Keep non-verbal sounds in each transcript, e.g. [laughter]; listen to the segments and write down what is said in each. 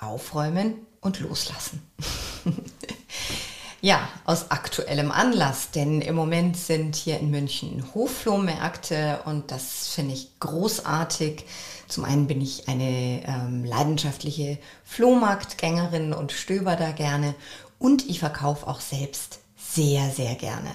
aufräumen und loslassen. [laughs] ja, aus aktuellem Anlass, denn im Moment sind hier in München Hofflohmärkte und das finde ich großartig. Zum einen bin ich eine ähm, leidenschaftliche Flohmarktgängerin und stöber da gerne und ich verkaufe auch selbst sehr, sehr gerne.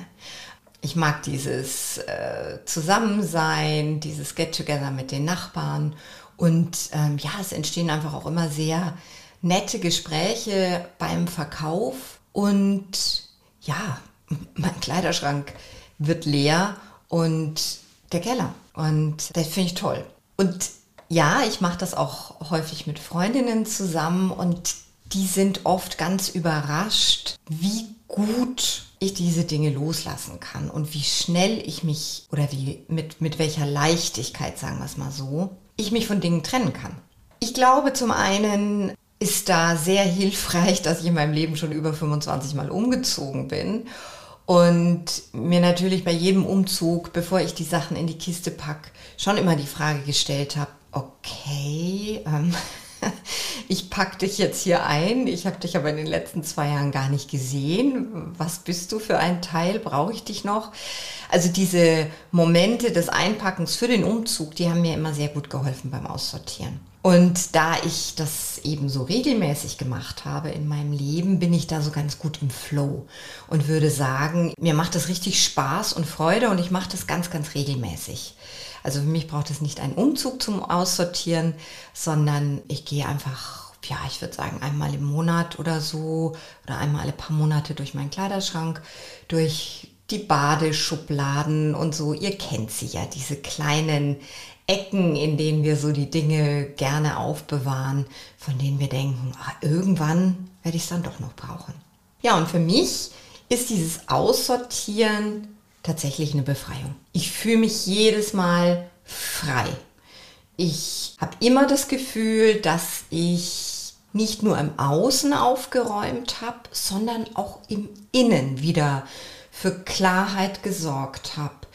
Ich mag dieses äh, Zusammensein, dieses Get-Together mit den Nachbarn und ähm, ja, es entstehen einfach auch immer sehr nette Gespräche beim Verkauf und ja, [laughs] mein Kleiderschrank wird leer und der Keller. Und das finde ich toll. Und ja, ich mache das auch häufig mit Freundinnen zusammen und die sind oft ganz überrascht, wie gut ich diese Dinge loslassen kann und wie schnell ich mich oder wie mit, mit welcher Leichtigkeit, sagen wir es mal so, ich mich von Dingen trennen kann. Ich glaube zum einen ist da sehr hilfreich, [laughs] dass ich in meinem Leben schon über 25 Mal umgezogen bin und mir natürlich bei jedem Umzug, bevor ich die Sachen in die Kiste packe, schon immer die Frage gestellt habe, okay, ähm, [laughs] ich packe dich jetzt hier ein, ich habe dich aber in den letzten zwei Jahren gar nicht gesehen. Was bist du für ein Teil? Brauche ich dich noch? Also diese Momente des Einpackens für den Umzug, die haben mir immer sehr gut geholfen beim Aussortieren. Und da ich das eben so regelmäßig gemacht habe in meinem Leben, bin ich da so ganz gut im Flow und würde sagen, mir macht das richtig Spaß und Freude und ich mache das ganz, ganz regelmäßig. Also für mich braucht es nicht einen Umzug zum Aussortieren, sondern ich gehe einfach, ja, ich würde sagen, einmal im Monat oder so oder einmal alle paar Monate durch meinen Kleiderschrank, durch die Badeschubladen und so. Ihr kennt sie ja, diese kleinen Ecken, in denen wir so die Dinge gerne aufbewahren, von denen wir denken, ah, irgendwann werde ich es dann doch noch brauchen. Ja, und für mich ist dieses Aussortieren tatsächlich eine Befreiung. Ich fühle mich jedes Mal frei. Ich habe immer das Gefühl, dass ich nicht nur im Außen aufgeräumt habe, sondern auch im Innen wieder für Klarheit gesorgt habe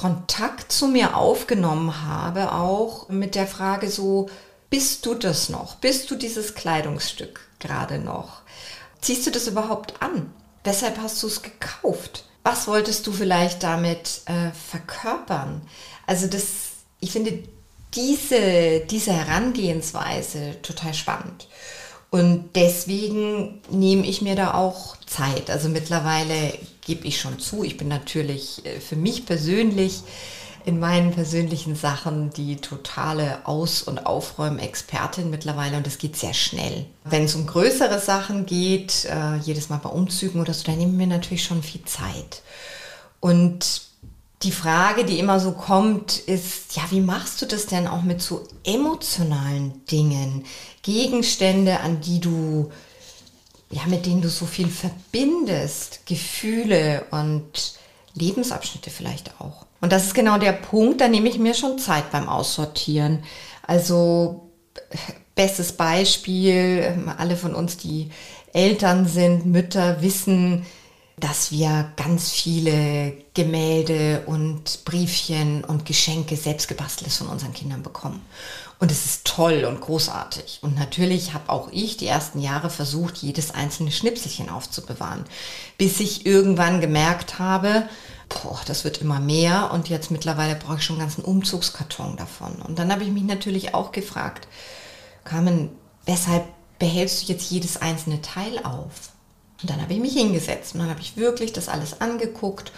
Kontakt zu mir aufgenommen habe, auch mit der Frage so, bist du das noch? Bist du dieses Kleidungsstück gerade noch? Ziehst du das überhaupt an? Weshalb hast du es gekauft? Was wolltest du vielleicht damit äh, verkörpern? Also das, ich finde diese, diese Herangehensweise total spannend. Und deswegen nehme ich mir da auch Zeit. Also mittlerweile gebe ich schon zu, ich bin natürlich äh, für mich persönlich in meinen persönlichen Sachen die totale Aus- und Aufräumexpertin mittlerweile und es geht sehr schnell. Wenn es um größere Sachen geht, äh, jedes Mal bei Umzügen oder so, dann nehmen wir natürlich schon viel Zeit. Und die Frage, die immer so kommt, ist, ja, wie machst du das denn auch mit so emotionalen Dingen? Gegenstände, an die du, ja, mit denen du so viel verbindest, Gefühle und Lebensabschnitte vielleicht auch. Und das ist genau der Punkt, da nehme ich mir schon Zeit beim Aussortieren. Also, bestes Beispiel, alle von uns, die Eltern sind, Mütter, wissen, dass wir ganz viele Gemälde und Briefchen und Geschenke selbstgebasteltes von unseren Kindern bekommen. Und es ist toll und großartig. Und natürlich habe auch ich die ersten Jahre versucht, jedes einzelne Schnipselchen aufzubewahren, bis ich irgendwann gemerkt habe, boah, das wird immer mehr und jetzt mittlerweile brauche ich schon einen ganzen Umzugskarton davon. Und dann habe ich mich natürlich auch gefragt, Carmen, weshalb behältst du jetzt jedes einzelne Teil auf? Und dann habe ich mich hingesetzt und dann habe ich wirklich das alles angeguckt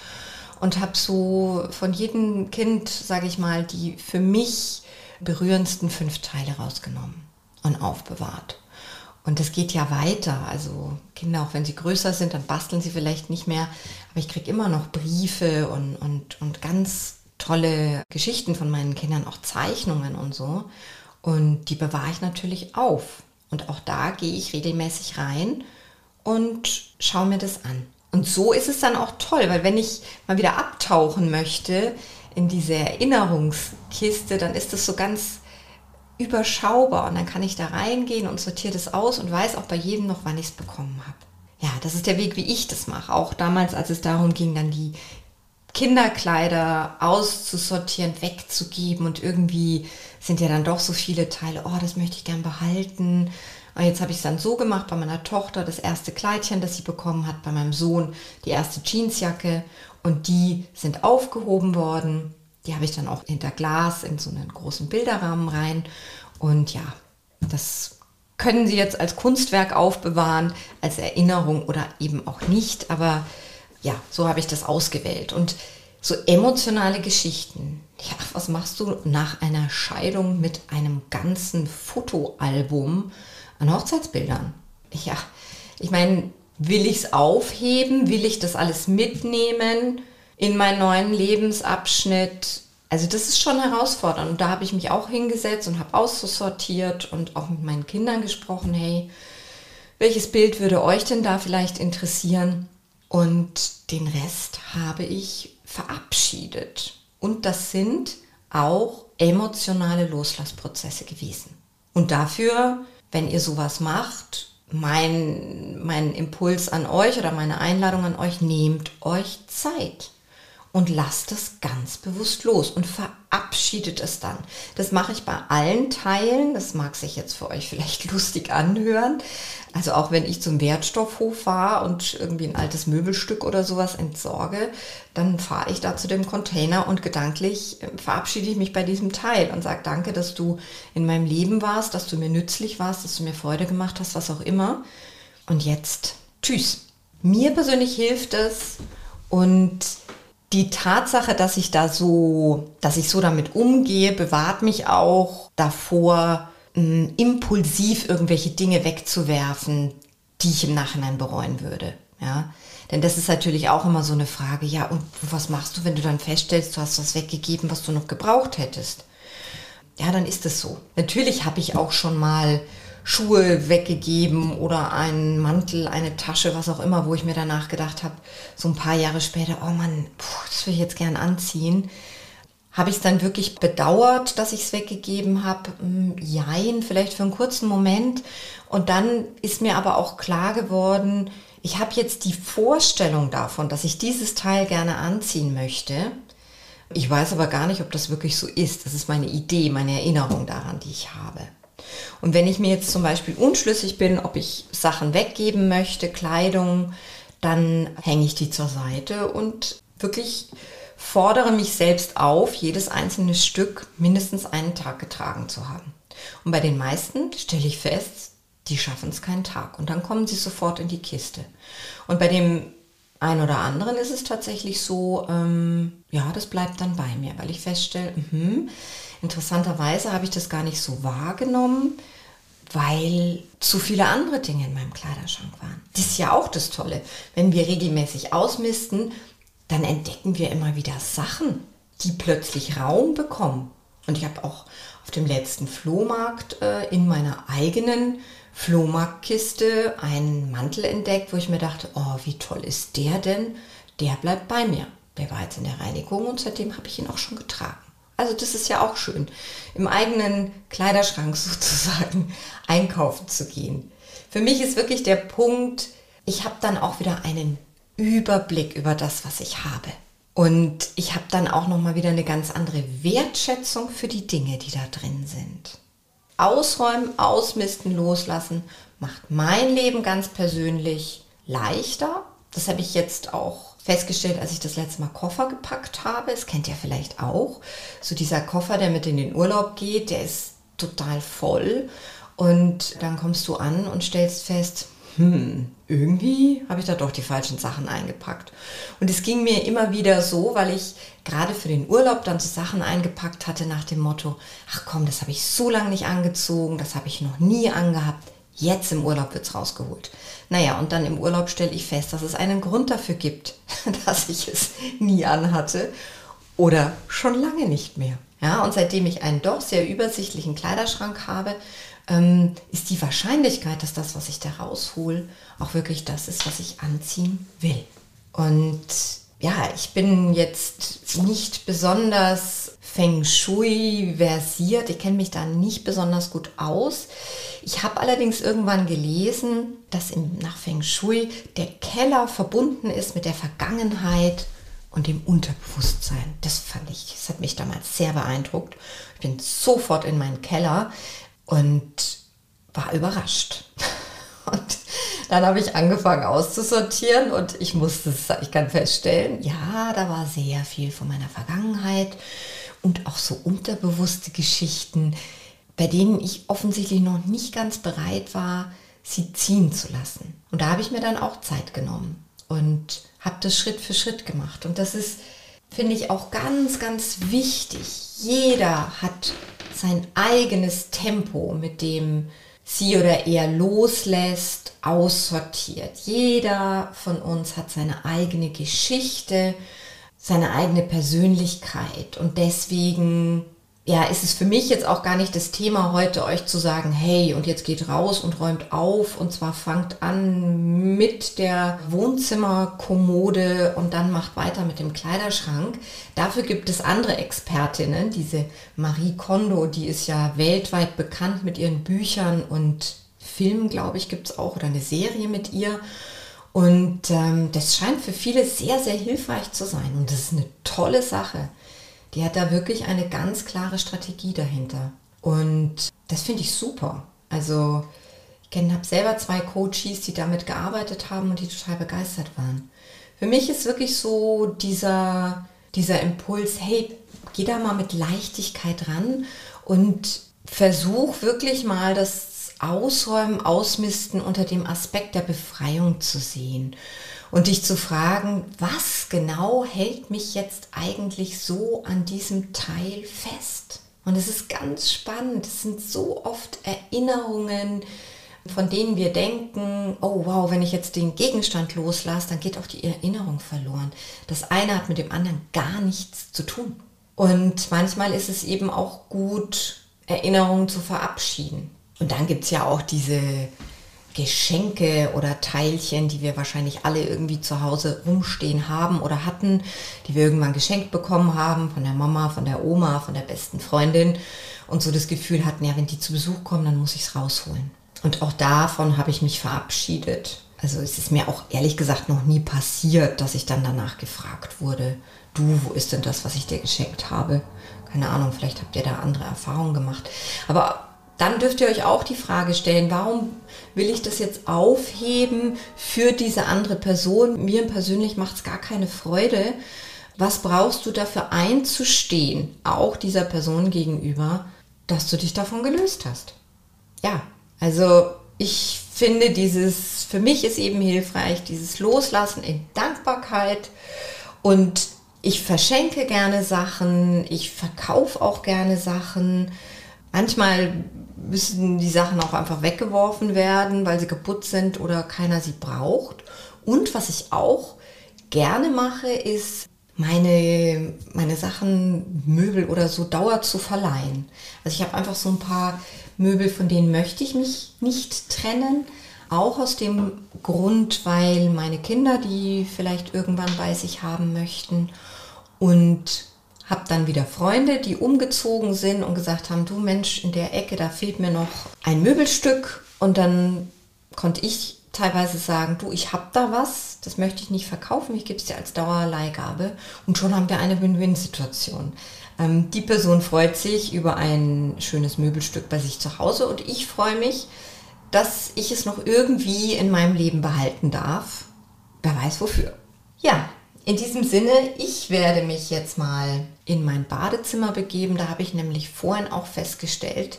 und habe so von jedem Kind, sage ich mal, die für mich berührendsten fünf Teile rausgenommen und aufbewahrt. Und das geht ja weiter. Also Kinder, auch wenn sie größer sind, dann basteln sie vielleicht nicht mehr. Aber ich kriege immer noch Briefe und, und, und ganz tolle Geschichten von meinen Kindern, auch Zeichnungen und so. Und die bewahre ich natürlich auf. Und auch da gehe ich regelmäßig rein und schaue mir das an. Und so ist es dann auch toll, weil wenn ich mal wieder abtauchen möchte in diese Erinnerungskiste, dann ist das so ganz überschaubar und dann kann ich da reingehen und sortiere das aus und weiß auch bei jedem noch, wann ich es bekommen habe. Ja, das ist der Weg, wie ich das mache. Auch damals, als es darum ging, dann die Kinderkleider auszusortieren, wegzugeben und irgendwie sind ja dann doch so viele Teile, oh, das möchte ich gern behalten. Und jetzt habe ich es dann so gemacht bei meiner Tochter, das erste Kleidchen, das sie bekommen hat, bei meinem Sohn die erste Jeansjacke und die sind aufgehoben worden. Die habe ich dann auch hinter Glas in so einen großen Bilderrahmen rein. Und ja, das können Sie jetzt als Kunstwerk aufbewahren, als Erinnerung oder eben auch nicht. Aber ja, so habe ich das ausgewählt. Und so emotionale Geschichten. Ja, was machst du nach einer Scheidung mit einem ganzen Fotoalbum an Hochzeitsbildern? Ja, ich meine, will ich es aufheben? Will ich das alles mitnehmen in meinen neuen Lebensabschnitt? Also das ist schon herausfordernd. Und da habe ich mich auch hingesetzt und habe aussortiert und auch mit meinen Kindern gesprochen, hey, welches Bild würde euch denn da vielleicht interessieren? Und den Rest habe ich verabschiedet. Und das sind auch emotionale Loslassprozesse gewesen. Und dafür, wenn ihr sowas macht, mein, mein Impuls an euch oder meine Einladung an euch, nehmt euch Zeit und lasst es ganz bewusst los und verabschiedet es dann. Das mache ich bei allen Teilen. Das mag sich jetzt für euch vielleicht [laughs] lustig anhören. Also auch wenn ich zum Wertstoffhof fahre und irgendwie ein altes Möbelstück oder sowas entsorge, dann fahre ich da zu dem Container und gedanklich äh, verabschiede ich mich bei diesem Teil und sage danke, dass du in meinem Leben warst, dass du mir nützlich warst, dass du mir Freude gemacht hast, was auch immer. Und jetzt tschüss. Mir persönlich hilft es und die Tatsache, dass ich da so, dass ich so damit umgehe, bewahrt mich auch davor, impulsiv irgendwelche Dinge wegzuwerfen, die ich im Nachhinein bereuen würde. Ja, denn das ist natürlich auch immer so eine Frage. Ja, und was machst du, wenn du dann feststellst, du hast was weggegeben, was du noch gebraucht hättest? Ja, dann ist es so. Natürlich habe ich auch schon mal Schuhe weggegeben oder einen Mantel, eine Tasche, was auch immer, wo ich mir danach gedacht habe, so ein paar Jahre später, oh Mann, puh, das will ich jetzt gern anziehen. Habe ich es dann wirklich bedauert, dass ich es weggegeben habe? Hm, jein, vielleicht für einen kurzen Moment. Und dann ist mir aber auch klar geworden, ich habe jetzt die Vorstellung davon, dass ich dieses Teil gerne anziehen möchte. Ich weiß aber gar nicht, ob das wirklich so ist. Das ist meine Idee, meine Erinnerung daran, die ich habe. Und wenn ich mir jetzt zum Beispiel unschlüssig bin, ob ich Sachen weggeben möchte, Kleidung, dann hänge ich die zur Seite und wirklich fordere mich selbst auf, jedes einzelne Stück mindestens einen Tag getragen zu haben. Und bei den meisten stelle ich fest, die schaffen es keinen Tag und dann kommen sie sofort in die Kiste. Und bei dem einen oder anderen ist es tatsächlich so, ähm, ja, das bleibt dann bei mir, weil ich feststelle, mh, Interessanterweise habe ich das gar nicht so wahrgenommen, weil zu viele andere Dinge in meinem Kleiderschrank waren. Das ist ja auch das Tolle. Wenn wir regelmäßig ausmisten, dann entdecken wir immer wieder Sachen, die plötzlich Raum bekommen. Und ich habe auch auf dem letzten Flohmarkt äh, in meiner eigenen Flohmarktkiste einen Mantel entdeckt, wo ich mir dachte, oh, wie toll ist der denn? Der bleibt bei mir. Der war jetzt in der Reinigung und seitdem habe ich ihn auch schon getragen. Also das ist ja auch schön, im eigenen Kleiderschrank [laughs] sozusagen einkaufen zu gehen. Für mich ist wirklich der Punkt, ich habe dann auch wieder einen Überblick über das, was ich habe. Und ich habe dann auch nochmal wieder eine ganz andere Wertschätzung für die Dinge, die da drin sind. Ausräumen, ausmisten, loslassen macht mein Leben ganz persönlich leichter. Das habe ich jetzt auch festgestellt, als ich das letzte Mal Koffer gepackt habe. Das kennt ihr vielleicht auch. So dieser Koffer, der mit in den Urlaub geht, der ist total voll. Und dann kommst du an und stellst fest, hm, irgendwie habe ich da doch die falschen Sachen eingepackt. Und es ging mir immer wieder so, weil ich gerade für den Urlaub dann so Sachen eingepackt hatte nach dem Motto, ach komm, das habe ich so lange nicht angezogen, das habe ich noch nie angehabt. Jetzt im Urlaub wird es rausgeholt. Naja, und dann im Urlaub stelle ich fest, dass es einen Grund dafür gibt, [laughs] dass ich es nie anhatte oder schon lange nicht mehr. Ja, und seitdem ich einen doch sehr übersichtlichen Kleiderschrank habe, ähm, ist die Wahrscheinlichkeit, dass das, was ich da raushol, auch wirklich das ist, was ich anziehen will. Und ja, ich bin jetzt nicht besonders Feng Shui versiert. Ich kenne mich da nicht besonders gut aus. Ich habe allerdings irgendwann gelesen, dass im, nach Feng Shui der Keller verbunden ist mit der Vergangenheit und dem Unterbewusstsein. Das fand ich, das hat mich damals sehr beeindruckt. Ich bin sofort in meinen Keller und war überrascht. [laughs] Und dann habe ich angefangen auszusortieren und ich musste es, ich kann feststellen, ja, da war sehr viel von meiner Vergangenheit und auch so unterbewusste Geschichten, bei denen ich offensichtlich noch nicht ganz bereit war, sie ziehen zu lassen. Und da habe ich mir dann auch Zeit genommen und habe das Schritt für Schritt gemacht. Und das ist, finde ich, auch ganz, ganz wichtig. Jeder hat sein eigenes Tempo, mit dem sie oder er loslässt, aussortiert. Jeder von uns hat seine eigene Geschichte, seine eigene Persönlichkeit und deswegen ja, ist es für mich jetzt auch gar nicht das Thema heute, euch zu sagen, hey, und jetzt geht raus und räumt auf und zwar fangt an mit der Wohnzimmerkommode und dann macht weiter mit dem Kleiderschrank. Dafür gibt es andere Expertinnen, diese Marie Kondo, die ist ja weltweit bekannt mit ihren Büchern und Filmen, glaube ich, gibt es auch oder eine Serie mit ihr. Und ähm, das scheint für viele sehr, sehr hilfreich zu sein und das ist eine tolle Sache die hat da wirklich eine ganz klare Strategie dahinter. Und das finde ich super. Also ich habe selber zwei Coaches, die damit gearbeitet haben und die total begeistert waren. Für mich ist wirklich so dieser, dieser Impuls, hey, geh da mal mit Leichtigkeit ran und versuch wirklich mal das Ausräumen, Ausmisten unter dem Aspekt der Befreiung zu sehen und dich zu fragen, was genau hält mich jetzt eigentlich so an diesem Teil fest? Und es ist ganz spannend. Es sind so oft Erinnerungen, von denen wir denken, oh wow, wenn ich jetzt den Gegenstand loslasse, dann geht auch die Erinnerung verloren. Das eine hat mit dem anderen gar nichts zu tun. Und manchmal ist es eben auch gut, Erinnerungen zu verabschieden. Und dann gibt es ja auch diese Geschenke oder Teilchen, die wir wahrscheinlich alle irgendwie zu Hause rumstehen haben oder hatten, die wir irgendwann geschenkt bekommen haben von der Mama, von der Oma, von der besten Freundin und so das Gefühl hatten, ja, wenn die zu Besuch kommen, dann muss ich es rausholen. Und auch davon habe ich mich verabschiedet. Also es ist mir auch ehrlich gesagt noch nie passiert, dass ich dann danach gefragt wurde, du, wo ist denn das, was ich dir geschenkt habe? Keine Ahnung, vielleicht habt ihr da andere Erfahrungen gemacht. Aber dann dürft ihr euch auch die Frage stellen, warum will ich das jetzt aufheben für diese andere Person? Mir persönlich macht es gar keine Freude. Was brauchst du dafür einzustehen, auch dieser Person gegenüber, dass du dich davon gelöst hast? Ja, also ich finde dieses, für mich ist eben hilfreich, dieses Loslassen in Dankbarkeit und ich verschenke gerne Sachen, ich verkaufe auch gerne Sachen. Manchmal müssen die Sachen auch einfach weggeworfen werden, weil sie kaputt sind oder keiner sie braucht. Und was ich auch gerne mache, ist meine, meine Sachen, Möbel oder so Dauer zu verleihen. Also ich habe einfach so ein paar Möbel, von denen möchte ich mich nicht trennen. Auch aus dem Grund, weil meine Kinder die vielleicht irgendwann bei sich haben möchten. Und habe dann wieder Freunde, die umgezogen sind und gesagt haben, du Mensch, in der Ecke, da fehlt mir noch ein Möbelstück. Und dann konnte ich teilweise sagen, du, ich habe da was, das möchte ich nicht verkaufen, ich gebe es dir als Dauerleihgabe. Und schon haben wir eine Win-Win-Situation. Ähm, die Person freut sich über ein schönes Möbelstück bei sich zu Hause und ich freue mich, dass ich es noch irgendwie in meinem Leben behalten darf. Wer weiß wofür. Ja, in diesem Sinne, ich werde mich jetzt mal in mein Badezimmer begeben. Da habe ich nämlich vorhin auch festgestellt,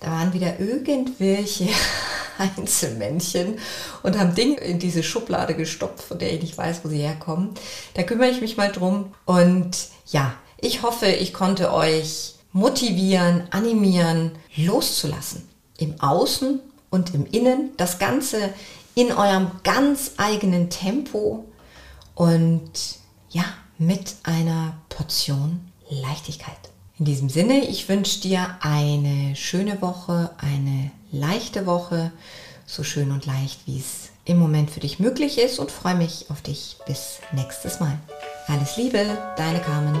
da waren wieder irgendwelche [laughs] Einzelmännchen und haben Dinge in diese Schublade gestopft, von der ich nicht weiß, wo sie herkommen. Da kümmere ich mich mal drum. Und ja, ich hoffe, ich konnte euch motivieren, animieren, loszulassen. Im Außen und im Innen. Das Ganze in eurem ganz eigenen Tempo und ja, mit einer Portion Leichtigkeit. In diesem Sinne, ich wünsche dir eine schöne Woche, eine leichte Woche, so schön und leicht, wie es im Moment für dich möglich ist und freue mich auf dich bis nächstes Mal. Alles Liebe, deine Carmen.